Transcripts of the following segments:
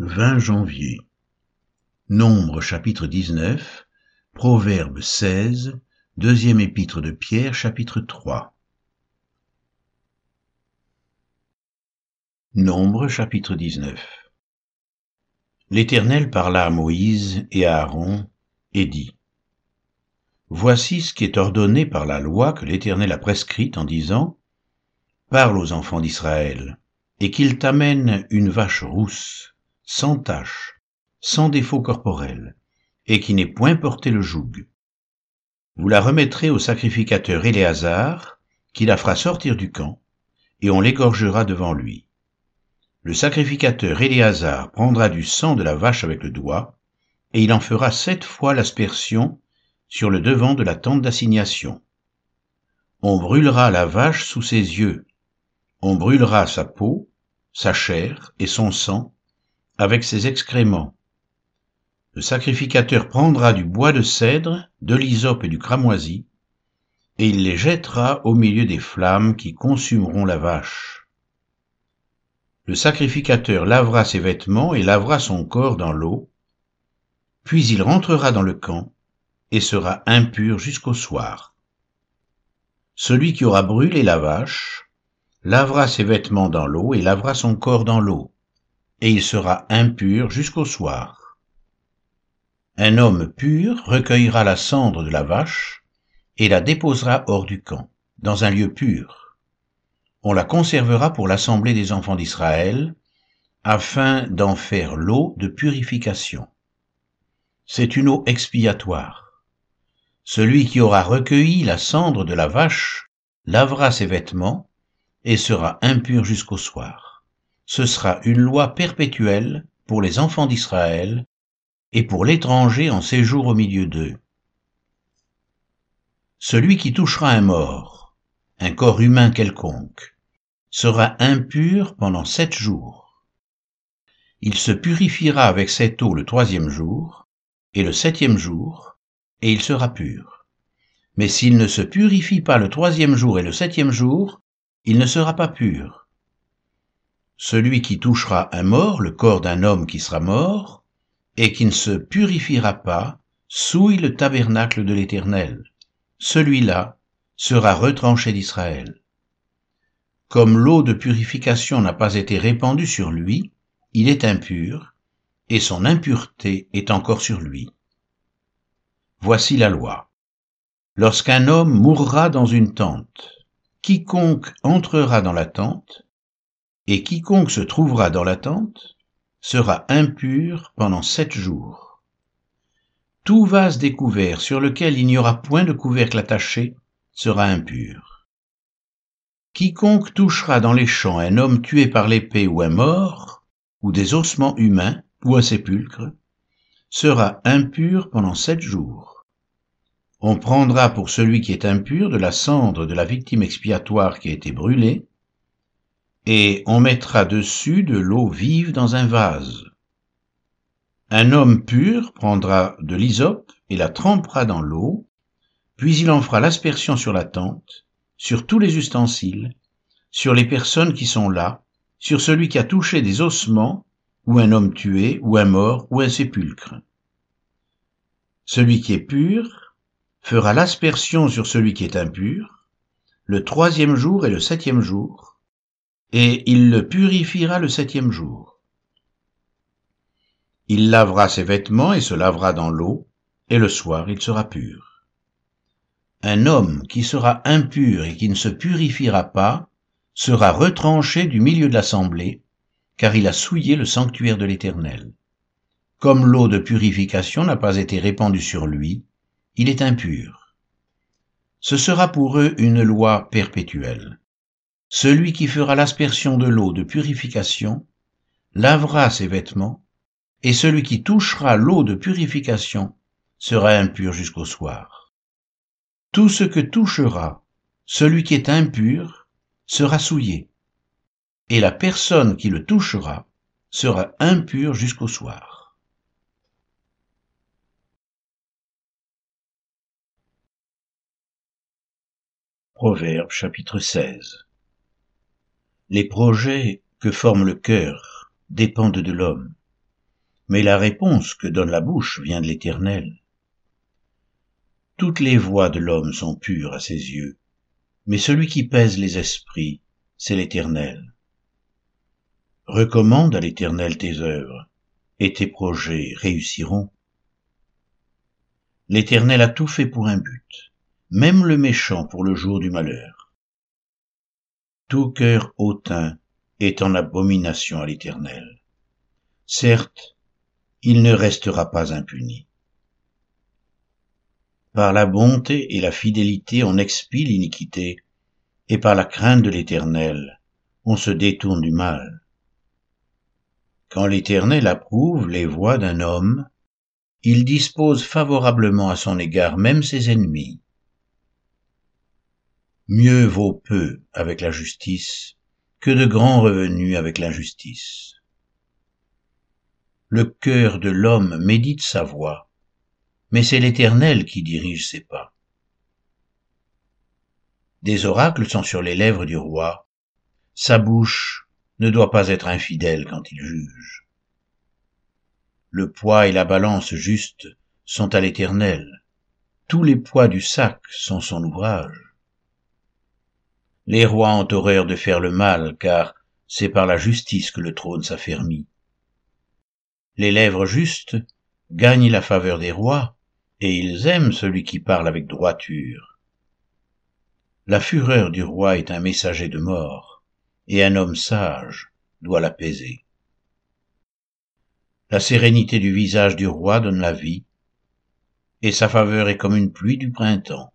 20 janvier. Nombre chapitre 19, Proverbe 16, deuxième épître de Pierre chapitre 3. Nombre chapitre 19. L'Éternel parla à Moïse et à Aaron et dit, Voici ce qui est ordonné par la loi que l'Éternel a prescrite en disant, Parle aux enfants d'Israël, et qu'ils t'amènent une vache rousse, sans tache, sans défaut corporel, et qui n'ait point porté le joug. Vous la remettrez au sacrificateur Éléazar, qui la fera sortir du camp, et on l'égorgera devant lui. Le sacrificateur Éléazar prendra du sang de la vache avec le doigt, et il en fera sept fois l'aspersion sur le devant de la tente d'assignation. On brûlera la vache sous ses yeux, on brûlera sa peau, sa chair et son sang avec ses excréments. Le sacrificateur prendra du bois de cèdre, de l'hysope et du cramoisi, et il les jettera au milieu des flammes qui consumeront la vache. Le sacrificateur lavera ses vêtements et lavera son corps dans l'eau, puis il rentrera dans le camp et sera impur jusqu'au soir. Celui qui aura brûlé la vache lavera ses vêtements dans l'eau et lavera son corps dans l'eau, et il sera impur jusqu'au soir. Un homme pur recueillera la cendre de la vache et la déposera hors du camp, dans un lieu pur. On la conservera pour l'assemblée des enfants d'Israël, afin d'en faire l'eau de purification. C'est une eau expiatoire. Celui qui aura recueilli la cendre de la vache lavera ses vêtements et sera impur jusqu'au soir. Ce sera une loi perpétuelle pour les enfants d'Israël et pour l'étranger en séjour au milieu d'eux. Celui qui touchera un mort, un corps humain quelconque, sera impur pendant sept jours. Il se purifiera avec cette eau le troisième jour, et le septième jour, et il sera pur. Mais s'il ne se purifie pas le troisième jour et le septième jour, il ne sera pas pur. Celui qui touchera un mort, le corps d'un homme qui sera mort, et qui ne se purifiera pas, souille le tabernacle de l'Éternel. Celui-là sera retranché d'Israël. Comme l'eau de purification n'a pas été répandue sur lui, il est impur, et son impureté est encore sur lui. Voici la loi. Lorsqu'un homme mourra dans une tente, quiconque entrera dans la tente, et quiconque se trouvera dans la tente, sera impur pendant sept jours. Tout vase découvert sur lequel il n'y aura point de couvercle attaché sera impur. Quiconque touchera dans les champs un homme tué par l'épée ou un mort, ou des ossements humains, ou un sépulcre, sera impur pendant sept jours. On prendra pour celui qui est impur de la cendre de la victime expiatoire qui a été brûlée, et on mettra dessus de l'eau vive dans un vase. Un homme pur prendra de l'hysope et la trempera dans l'eau, puis il en fera l'aspersion sur la tente, sur tous les ustensiles, sur les personnes qui sont là, sur celui qui a touché des ossements, ou un homme tué, ou un mort, ou un sépulcre. Celui qui est pur fera l'aspersion sur celui qui est impur, le troisième jour et le septième jour, et il le purifiera le septième jour. Il lavera ses vêtements et se lavera dans l'eau, et le soir il sera pur. Un homme qui sera impur et qui ne se purifiera pas sera retranché du milieu de l'assemblée, car il a souillé le sanctuaire de l'Éternel. Comme l'eau de purification n'a pas été répandue sur lui, il est impur. Ce sera pour eux une loi perpétuelle. Celui qui fera l'aspersion de l'eau de purification lavera ses vêtements, et celui qui touchera l'eau de purification sera impur jusqu'au soir. Tout ce que touchera celui qui est impur sera souillé, et la personne qui le touchera sera impure jusqu'au soir. Proverbe chapitre 16 Les projets que forme le cœur dépendent de l'homme, mais la réponse que donne la bouche vient de l'Éternel. Toutes les voies de l'homme sont pures à ses yeux, mais celui qui pèse les esprits, c'est l'Éternel. Recommande à l'Éternel tes œuvres, et tes projets réussiront. L'Éternel a tout fait pour un but, même le méchant pour le jour du malheur. Tout cœur hautain est en abomination à l'Éternel. Certes, il ne restera pas impuni. Par la bonté et la fidélité on expie l'iniquité, et par la crainte de l'Éternel on se détourne du mal. Quand l'Éternel approuve les voies d'un homme, il dispose favorablement à son égard même ses ennemis. Mieux vaut peu avec la justice que de grands revenus avec l'injustice. Le cœur de l'homme médite sa voie, mais c'est l'Éternel qui dirige ses pas. Des oracles sont sur les lèvres du roi, sa bouche ne doit pas être infidèle quand il juge. Le poids et la balance juste sont à l'Éternel, tous les poids du sac sont son ouvrage. Les rois ont horreur de faire le mal, car c'est par la justice que le trône s'affermit les lèvres justes gagnent la faveur des rois, et ils aiment celui qui parle avec droiture. La fureur du roi est un messager de mort, et un homme sage doit l'apaiser. La sérénité du visage du roi donne la vie, et sa faveur est comme une pluie du printemps.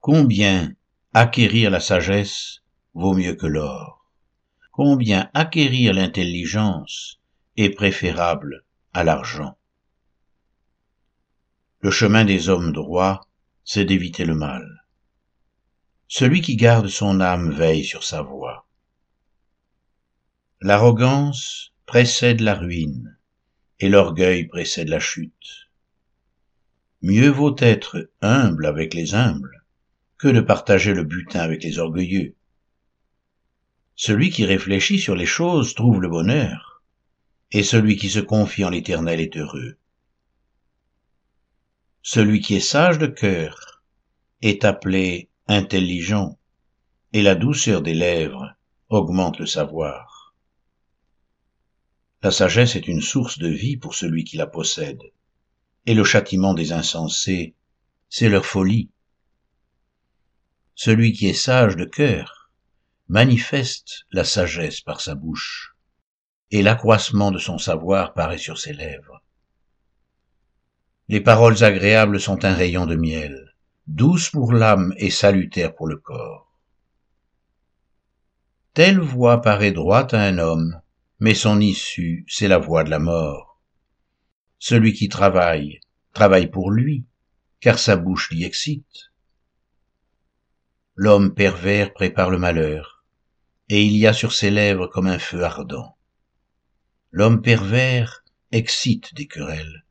Combien acquérir la sagesse vaut mieux que l'or Combien acquérir l'intelligence est préférable à l'argent? Le chemin des hommes droits, c'est d'éviter le mal. Celui qui garde son âme veille sur sa voie. L'arrogance précède la ruine, et l'orgueil précède la chute. Mieux vaut être humble avec les humbles que de partager le butin avec les orgueilleux. Celui qui réfléchit sur les choses trouve le bonheur, et celui qui se confie en l'Éternel est heureux. Celui qui est sage de cœur est appelé intelligent, et la douceur des lèvres augmente le savoir. La sagesse est une source de vie pour celui qui la possède, et le châtiment des insensés, c'est leur folie. Celui qui est sage de cœur manifeste la sagesse par sa bouche et l'accroissement de son savoir paraît sur ses lèvres. Les paroles agréables sont un rayon de miel, douces pour l'âme et salutaires pour le corps. Telle voie paraît droite à un homme, mais son issue, c'est la voie de la mort. Celui qui travaille, travaille pour lui, car sa bouche l'y excite. L'homme pervers prépare le malheur, et il y a sur ses lèvres comme un feu ardent. L'homme pervers excite des querelles,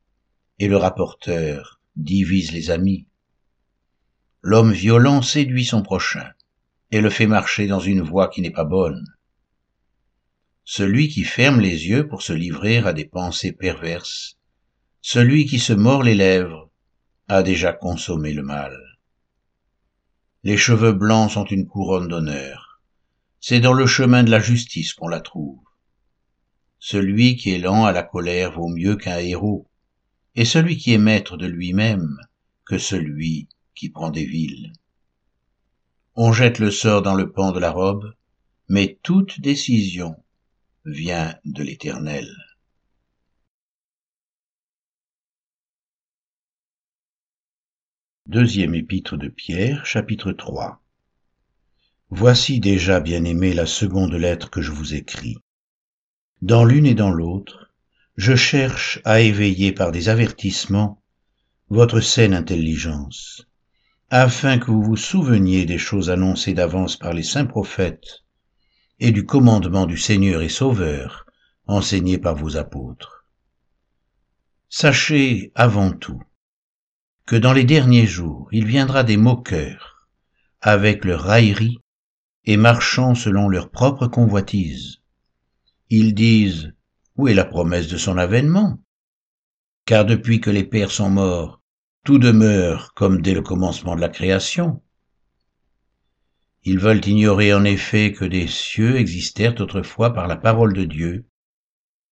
et le rapporteur divise les amis. L'homme violent séduit son prochain, et le fait marcher dans une voie qui n'est pas bonne. Celui qui ferme les yeux pour se livrer à des pensées perverses, celui qui se mord les lèvres, a déjà consommé le mal. Les cheveux blancs sont une couronne d'honneur. C'est dans le chemin de la justice qu'on la trouve. Celui qui est lent à la colère vaut mieux qu'un héros, et celui qui est maître de lui-même que celui qui prend des villes. On jette le sort dans le pan de la robe, mais toute décision vient de l'Éternel. Deuxième épître de Pierre, chapitre 3 Voici déjà, bien-aimé, la seconde lettre que je vous écris. Dans l'une et dans l'autre, je cherche à éveiller par des avertissements votre saine intelligence, afin que vous vous souveniez des choses annoncées d'avance par les saints prophètes et du commandement du Seigneur et Sauveur enseigné par vos apôtres. Sachez avant tout que dans les derniers jours il viendra des moqueurs avec leur raillerie et marchant selon leur propre convoitise ils disent où est la promesse de son avènement? Car depuis que les pères sont morts, tout demeure comme dès le commencement de la création. Ils veulent ignorer en effet que des cieux existèrent autrefois par la parole de Dieu,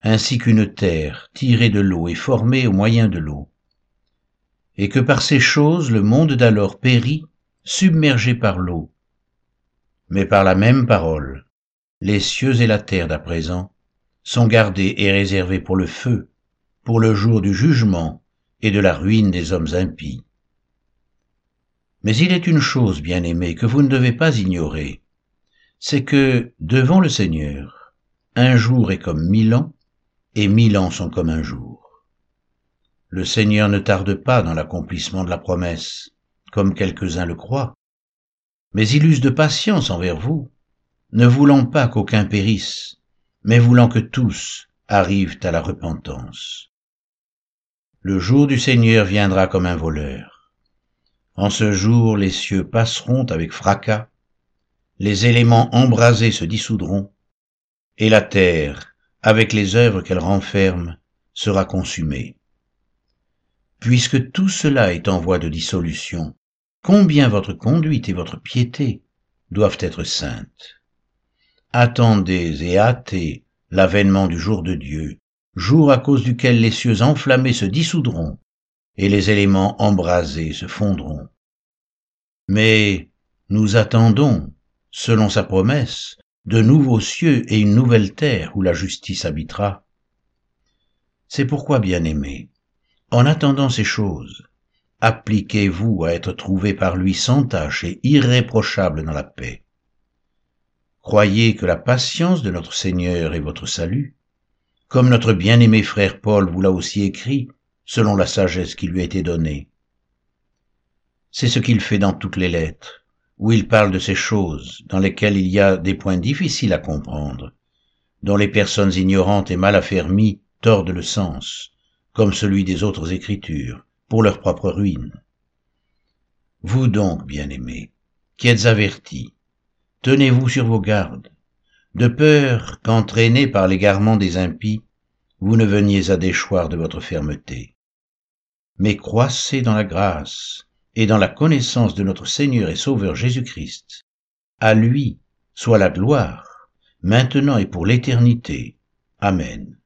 ainsi qu'une terre tirée de l'eau et formée au moyen de l'eau, et que par ces choses le monde d'alors périt, submergé par l'eau. Mais par la même parole, les cieux et la terre d'à présent sont gardés et réservés pour le feu, pour le jour du jugement et de la ruine des hommes impies. Mais il est une chose, bien aimée, que vous ne devez pas ignorer, c'est que, devant le Seigneur, un jour est comme mille ans, et mille ans sont comme un jour. Le Seigneur ne tarde pas dans l'accomplissement de la promesse, comme quelques-uns le croient, mais il use de patience envers vous, ne voulant pas qu'aucun périsse, mais voulant que tous arrivent à la repentance. Le jour du Seigneur viendra comme un voleur. En ce jour les cieux passeront avec fracas, les éléments embrasés se dissoudront, et la terre, avec les œuvres qu'elle renferme, sera consumée. Puisque tout cela est en voie de dissolution, combien votre conduite et votre piété doivent être saintes. Attendez et hâtez l'avènement du jour de Dieu, jour à cause duquel les cieux enflammés se dissoudront, et les éléments embrasés se fondront. Mais nous attendons, selon sa promesse, de nouveaux cieux et une nouvelle terre où la justice habitera. C'est pourquoi, bien-aimés, en attendant ces choses, appliquez-vous à être trouvés par lui sans tache et irréprochable dans la paix. Croyez que la patience de notre Seigneur est votre salut, comme notre bien-aimé frère Paul vous l'a aussi écrit, selon la sagesse qui lui a été donnée. C'est ce qu'il fait dans toutes les lettres, où il parle de ces choses dans lesquelles il y a des points difficiles à comprendre, dont les personnes ignorantes et mal affermies tordent le sens, comme celui des autres écritures, pour leur propre ruine. Vous donc, bien-aimés, qui êtes avertis, tenez-vous sur vos gardes, de peur qu'entraînés par l'égarement des impies, vous ne veniez à déchoir de votre fermeté mais croissez dans la grâce et dans la connaissance de notre Seigneur et Sauveur Jésus-Christ. À lui soit la gloire, maintenant et pour l'éternité. Amen.